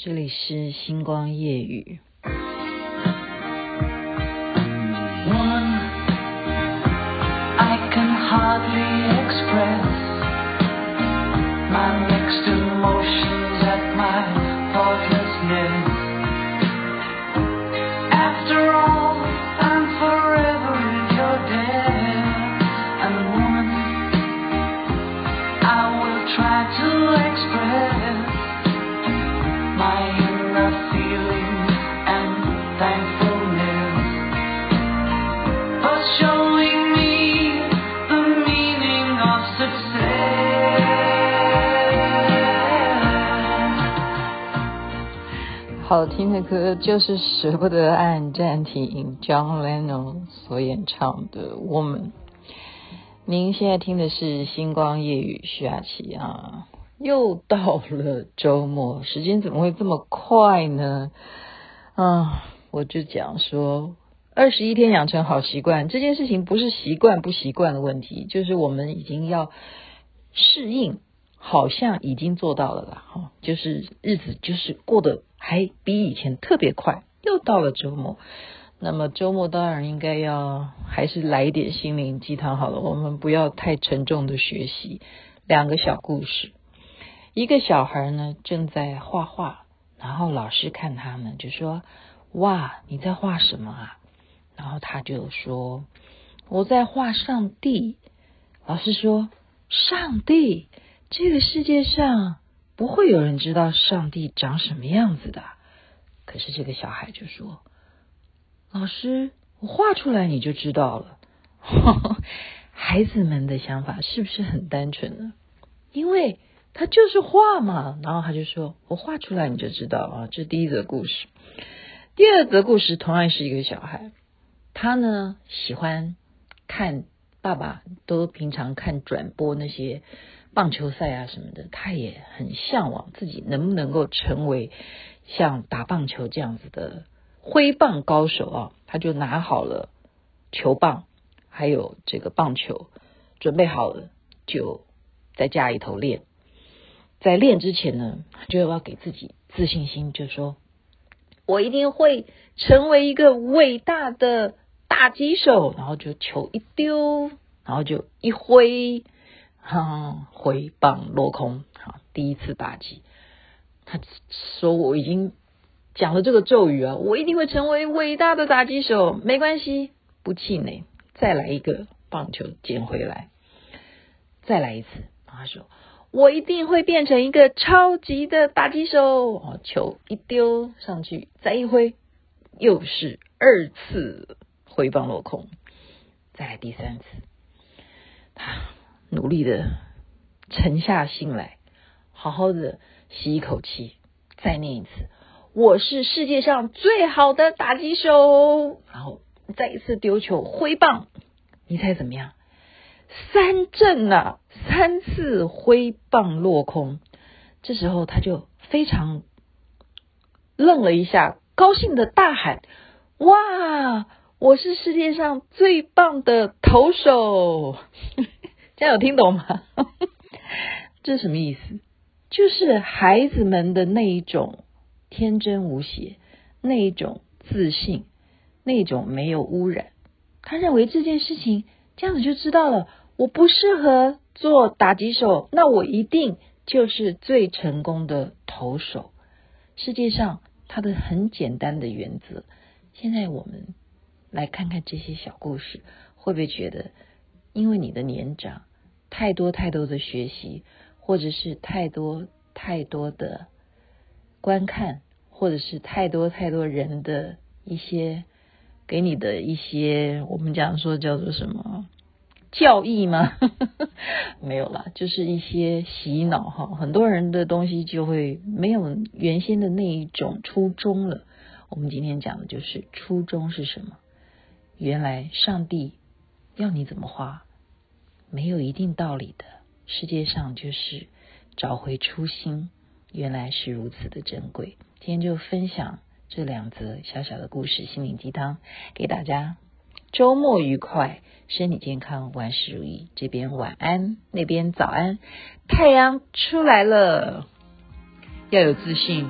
这里是星光夜语。 好听的歌就是舍不得按暂停，John Lennon 所演唱的《Woman》。您现在听的是星光夜雨徐雅琪啊，又到了周末，时间怎么会这么快呢？啊，我就讲说，二十一天养成好习惯这件事情，不是习惯不习惯的问题，就是我们已经要适应，好像已经做到了啦。哈，就是日子就是过得。还比以前特别快，又到了周末。那么周末当然应该要还是来一点心灵鸡汤好了，我们不要太沉重的学习。两个小故事，一个小孩呢正在画画，然后老师看他呢就说：“哇，你在画什么啊？”然后他就说：“我在画上帝。”老师说：“上帝，这个世界上。”不会有人知道上帝长什么样子的。可是这个小孩就说：“老师，我画出来你就知道了。”孩子们的想法是不是很单纯呢？因为他就是画嘛。然后他就说：“我画出来你就知道啊。”这是第一则故事。第二则故事同样是一个小孩，他呢喜欢看爸爸都平常看转播那些。棒球赛啊什么的，他也很向往自己能不能够成为像打棒球这样子的挥棒高手啊！他就拿好了球棒，还有这个棒球，准备好了，就在家里头练。在练之前呢，就要给自己自信心，就说：“我一定会成为一个伟大的打击手。”然后就球一丢，然后就一挥。哈，挥棒落空，好，第一次打击。他说：“我已经讲了这个咒语啊，我一定会成为伟大的打击手。没关系，不气馁，再来一个棒球捡回来，再来一次。”他说：“我一定会变成一个超级的打击手。”哦，球一丢上去，再一挥，又是二次挥棒落空，再来第三次，他。努力的沉下心来，好好的吸一口气，再念一次：“我是世界上最好的打击手。”然后再一次丢球挥棒，你猜怎么样？三振呐、啊，三次挥棒落空。这时候他就非常愣了一下，高兴的大喊：“哇！我是世界上最棒的投手！”大家有听懂吗？这是什么意思？就是孩子们的那一种天真无邪，那一种自信，那一种没有污染。他认为这件事情这样子就知道了，我不适合做打击手，那我一定就是最成功的投手。世界上它的很简单的原则。现在我们来看看这些小故事，会不会觉得因为你的年长？太多太多的学习，或者是太多太多的观看，或者是太多太多人的一些给你的一些，我们讲说叫做什么教义吗？没有啦，就是一些洗脑哈。很多人的东西就会没有原先的那一种初衷了。我们今天讲的就是初衷是什么？原来上帝要你怎么花？没有一定道理的，世界上就是找回初心，原来是如此的珍贵。今天就分享这两则小小的故事，心灵鸡汤给大家。周末愉快，身体健康，万事如意。这边晚安，那边早安，太阳出来了，要有自信。